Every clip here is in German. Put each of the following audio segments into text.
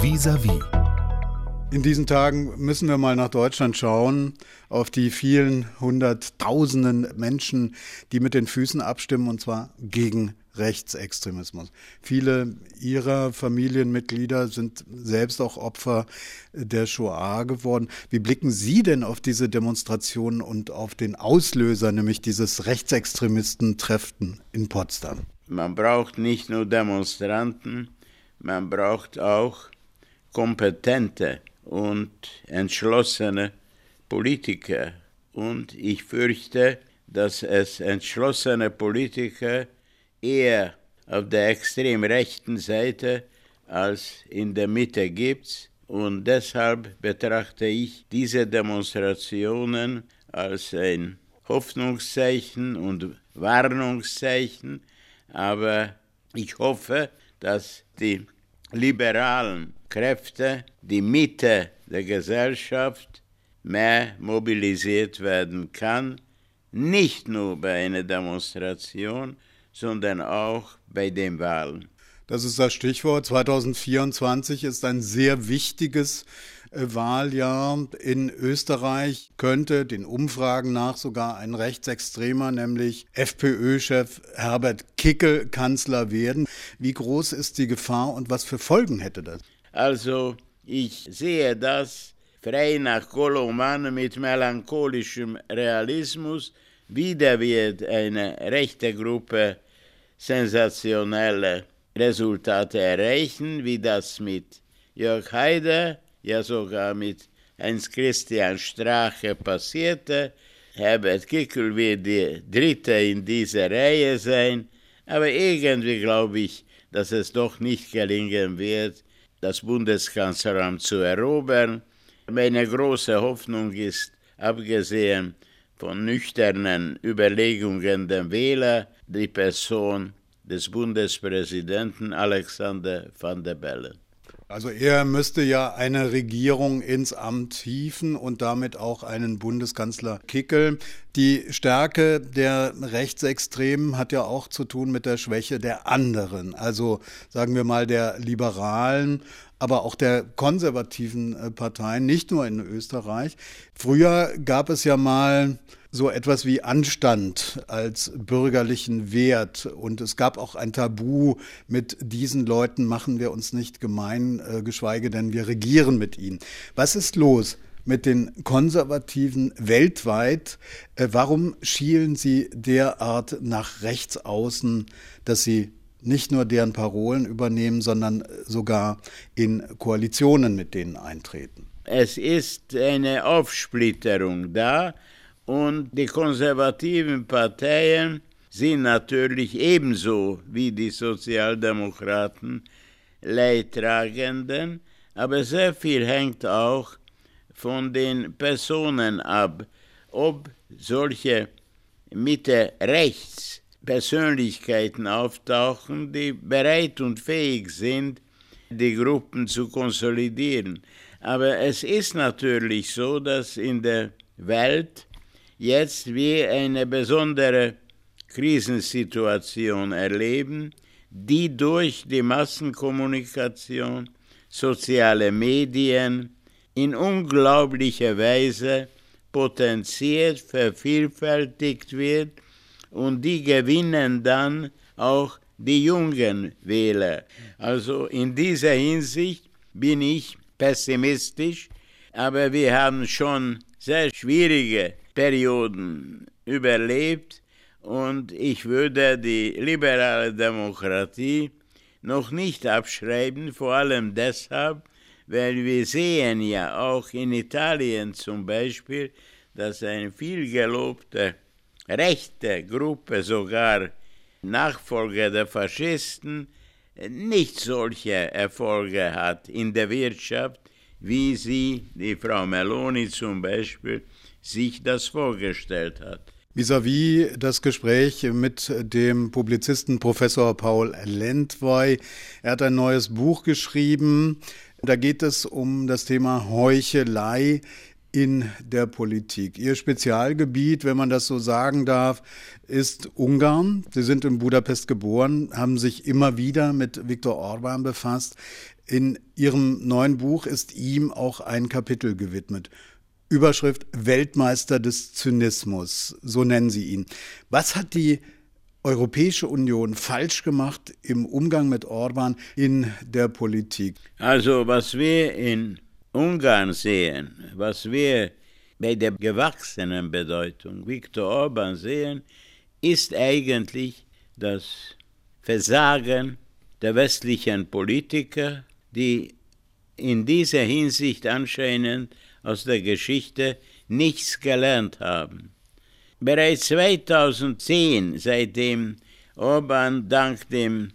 Vis-à-vis. In diesen Tagen müssen wir mal nach Deutschland schauen, auf die vielen hunderttausenden Menschen, die mit den Füßen abstimmen, und zwar gegen Rechtsextremismus. Viele ihrer Familienmitglieder sind selbst auch Opfer der Shoah geworden. Wie blicken Sie denn auf diese Demonstrationen und auf den Auslöser, nämlich dieses Rechtsextremisten-Treffen in Potsdam? Man braucht nicht nur Demonstranten, man braucht auch kompetente und entschlossene Politiker. Und ich fürchte, dass es entschlossene Politiker eher auf der extrem rechten Seite als in der Mitte gibt. Und deshalb betrachte ich diese Demonstrationen als ein Hoffnungszeichen und Warnungszeichen. Aber ich hoffe, dass die liberalen Kräfte, die Mitte der Gesellschaft mehr mobilisiert werden kann, nicht nur bei einer Demonstration, sondern auch bei den Wahlen. Das ist das Stichwort. 2024 ist ein sehr wichtiges äh, Wahljahr in Österreich. Könnte den Umfragen nach sogar ein Rechtsextremer, nämlich FPÖ-Chef Herbert Kickel, Kanzler werden. Wie groß ist die Gefahr und was für Folgen hätte das? Also ich sehe das frei nach Koloman mit melancholischem Realismus. Wieder wird eine rechte Gruppe sensationelle Resultate erreichen, wie das mit Jörg Haider, ja sogar mit Heinz-Christian Strache passierte. Herbert Kickel wird der Dritte in dieser Reihe sein, aber irgendwie glaube ich, dass es doch nicht gelingen wird, das Bundeskanzleramt zu erobern. Meine große Hoffnung ist, abgesehen von nüchternen Überlegungen der Wähler, die Person des Bundespräsidenten Alexander van der Bellen. Also er müsste ja eine Regierung ins Amt hieven und damit auch einen Bundeskanzler Kickel. Die Stärke der Rechtsextremen hat ja auch zu tun mit der Schwäche der anderen, also sagen wir mal der Liberalen, aber auch der konservativen äh, Parteien, nicht nur in Österreich. Früher gab es ja mal so etwas wie Anstand als bürgerlichen Wert. Und es gab auch ein Tabu, mit diesen Leuten machen wir uns nicht gemein, äh, geschweige denn wir regieren mit ihnen. Was ist los? mit den Konservativen weltweit. Äh, warum schielen sie derart nach rechts außen, dass sie nicht nur deren Parolen übernehmen, sondern sogar in Koalitionen mit denen eintreten? Es ist eine Aufsplitterung da und die konservativen Parteien sind natürlich ebenso wie die Sozialdemokraten Leidtragenden, aber sehr viel hängt auch von den Personen ab, ob solche Mitte-Rechts Persönlichkeiten auftauchen, die bereit und fähig sind, die Gruppen zu konsolidieren. Aber es ist natürlich so, dass in der Welt jetzt wir eine besondere Krisensituation erleben, die durch die Massenkommunikation, soziale Medien in unglaublicher Weise potenziert, vervielfältigt wird und die gewinnen dann auch die jungen Wähler. Also in dieser Hinsicht bin ich pessimistisch, aber wir haben schon sehr schwierige Perioden überlebt und ich würde die liberale Demokratie noch nicht abschreiben, vor allem deshalb, weil wir sehen ja auch in Italien zum Beispiel, dass eine viel gelobte rechte Gruppe, sogar Nachfolger der Faschisten, nicht solche Erfolge hat in der Wirtschaft, wie sie, die Frau Meloni zum Beispiel, sich das vorgestellt hat. Vis-à-vis -vis das Gespräch mit dem Publizisten Professor Paul Lentwey. Er hat ein neues Buch geschrieben. Da geht es um das Thema Heuchelei in der Politik. Ihr Spezialgebiet, wenn man das so sagen darf, ist Ungarn. Sie sind in Budapest geboren, haben sich immer wieder mit Viktor Orban befasst. In Ihrem neuen Buch ist ihm auch ein Kapitel gewidmet. Überschrift Weltmeister des Zynismus, so nennen Sie ihn. Was hat die Europäische Union falsch gemacht im Umgang mit Orban in der Politik? Also was wir in Ungarn sehen, was wir bei der gewachsenen Bedeutung Viktor Orban sehen, ist eigentlich das Versagen der westlichen Politiker, die in dieser Hinsicht anscheinend aus der Geschichte nichts gelernt haben. Bereits 2010, seitdem Orban dank dem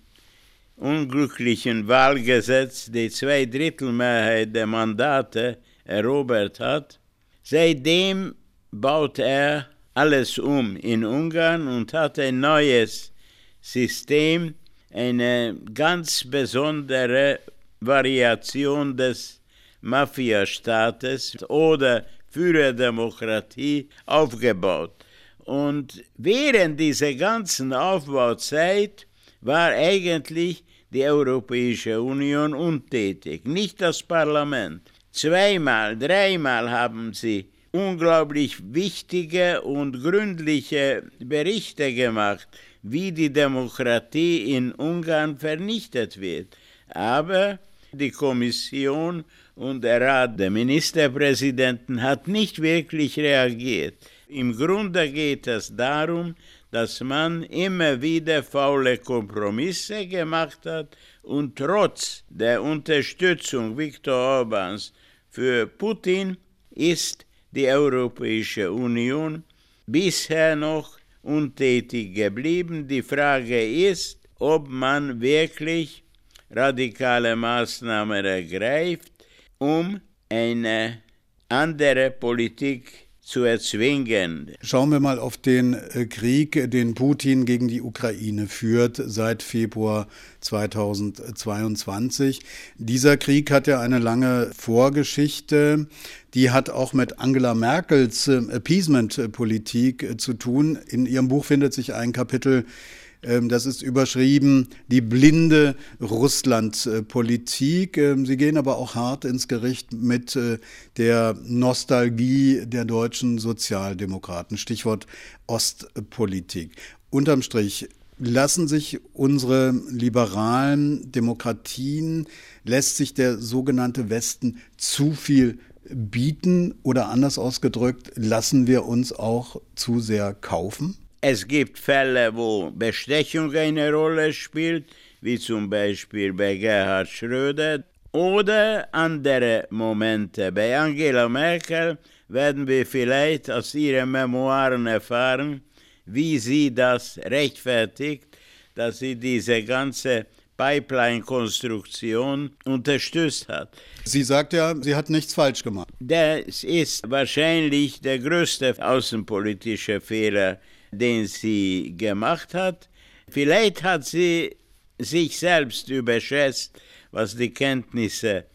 unglücklichen Wahlgesetz die Zweidrittelmehrheit der Mandate erobert hat, seitdem baut er alles um in Ungarn und hat ein neues System, eine ganz besondere Variation des Mafiastaates oder Führerdemokratie aufgebaut. Und während dieser ganzen Aufbauzeit war eigentlich die Europäische Union untätig, nicht das Parlament. Zweimal, dreimal haben sie unglaublich wichtige und gründliche Berichte gemacht, wie die Demokratie in Ungarn vernichtet wird. Aber die Kommission und der Rat der Ministerpräsidenten hat nicht wirklich reagiert. Im Grunde geht es darum, dass man immer wieder faule Kompromisse gemacht hat und trotz der Unterstützung Viktor Orbans für Putin ist die Europäische Union bisher noch untätig geblieben. Die Frage ist, ob man wirklich radikale Maßnahmen ergreift, um eine andere Politik zu erzwingen. Schauen wir mal auf den äh, Krieg, den Putin gegen die Ukraine führt seit Februar 2022. Dieser Krieg hat ja eine lange Vorgeschichte. Die hat auch mit Angela Merkels äh, Appeasement-Politik äh, zu tun. In ihrem Buch findet sich ein Kapitel, das ist überschrieben, die blinde Russland-Politik. Ähm, sie gehen aber auch hart ins Gericht mit äh, der Nostalgie der deutschen Sozialdemokraten. Stichwort Ostpolitik. Unterm Strich, lassen sich unsere liberalen Demokratien, lässt sich der sogenannte Westen zu viel bieten oder anders ausgedrückt, lassen wir uns auch zu sehr kaufen? Es gibt Fälle, wo Bestechung eine Rolle spielt, wie zum Beispiel bei Gerhard Schröder, oder andere Momente. Bei Angela Merkel werden wir vielleicht aus ihren Memoiren erfahren, wie sie das rechtfertigt, dass sie diese ganze Pipeline-Konstruktion unterstützt hat. Sie sagt ja, sie hat nichts falsch gemacht. Das ist wahrscheinlich der größte außenpolitische Fehler den sie gemacht hat. Vielleicht hat sie sich selbst überschätzt, was die Kenntnisse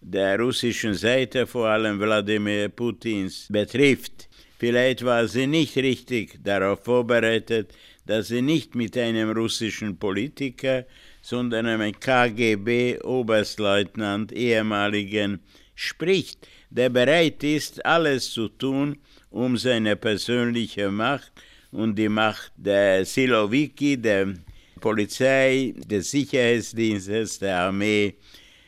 der russischen Seite, vor allem Wladimir Putins, betrifft. Vielleicht war sie nicht richtig darauf vorbereitet, dass sie nicht mit einem russischen Politiker, sondern einem KGB-Oberstleutnant, ehemaligen, spricht, der bereit ist, alles zu tun, um seine persönliche Macht und die Macht der Silowiki, der Polizei, des Sicherheitsdienstes, der Armee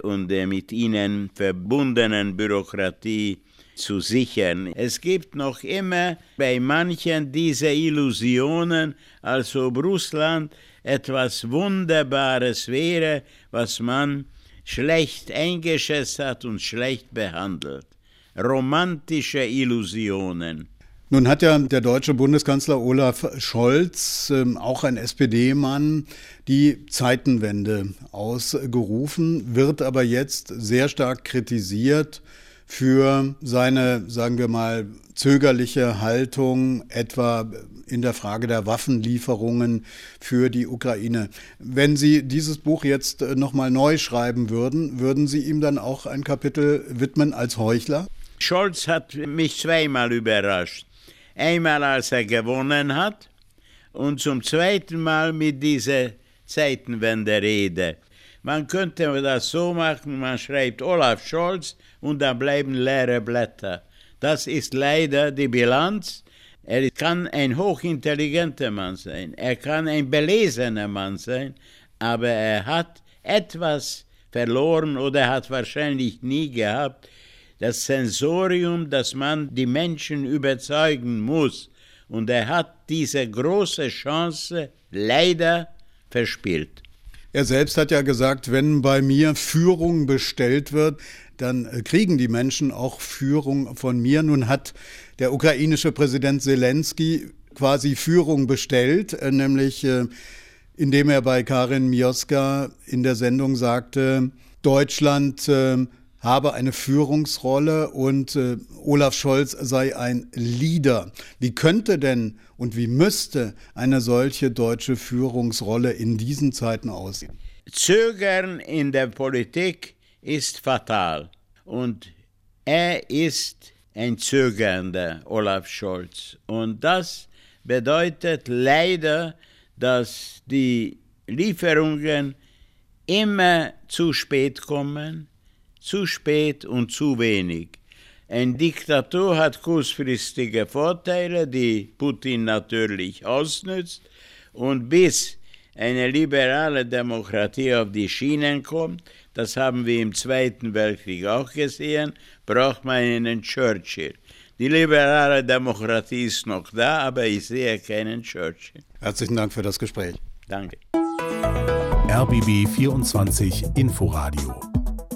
und der mit ihnen verbundenen Bürokratie zu sichern. Es gibt noch immer bei manchen diese Illusionen, als ob Russland etwas Wunderbares wäre, was man schlecht eingeschätzt hat und schlecht behandelt. Romantische Illusionen. Nun hat ja der deutsche Bundeskanzler Olaf Scholz, ähm, auch ein SPD-Mann, die Zeitenwende ausgerufen, wird aber jetzt sehr stark kritisiert für seine, sagen wir mal, zögerliche Haltung, etwa in der Frage der Waffenlieferungen für die Ukraine. Wenn Sie dieses Buch jetzt nochmal neu schreiben würden, würden Sie ihm dann auch ein Kapitel widmen als Heuchler? Scholz hat mich zweimal überrascht. Einmal, als er gewonnen hat und zum zweiten Mal mit dieser Zeitenwende-Rede. Man könnte das so machen, man schreibt Olaf Scholz und da bleiben leere Blätter. Das ist leider die Bilanz. Er kann ein hochintelligenter Mann sein, er kann ein belesener Mann sein, aber er hat etwas verloren oder hat wahrscheinlich nie gehabt, das Sensorium, dass man die Menschen überzeugen muss. Und er hat diese große Chance leider verspielt. Er selbst hat ja gesagt, wenn bei mir Führung bestellt wird, dann äh, kriegen die Menschen auch Führung von mir. Nun hat der ukrainische Präsident Zelensky quasi Führung bestellt, äh, nämlich äh, indem er bei Karin Mioska in der Sendung sagte, Deutschland habe eine Führungsrolle und äh, Olaf Scholz sei ein Leader. Wie könnte denn und wie müsste eine solche deutsche Führungsrolle in diesen Zeiten aussehen? Zögern in der Politik ist fatal und er ist ein zögernder Olaf Scholz und das bedeutet leider, dass die Lieferungen immer zu spät kommen, zu spät und zu wenig. Ein Diktator hat kurzfristige Vorteile, die Putin natürlich ausnützt, und bis eine liberale Demokratie auf die Schienen kommt, das haben wir im Zweiten Weltkrieg auch gesehen, braucht man einen Churchill. Die liberale Demokratie ist noch da, aber ich sehe keinen Churchill. Herzlichen Dank für das Gespräch. Danke. RBB 24 Inforadio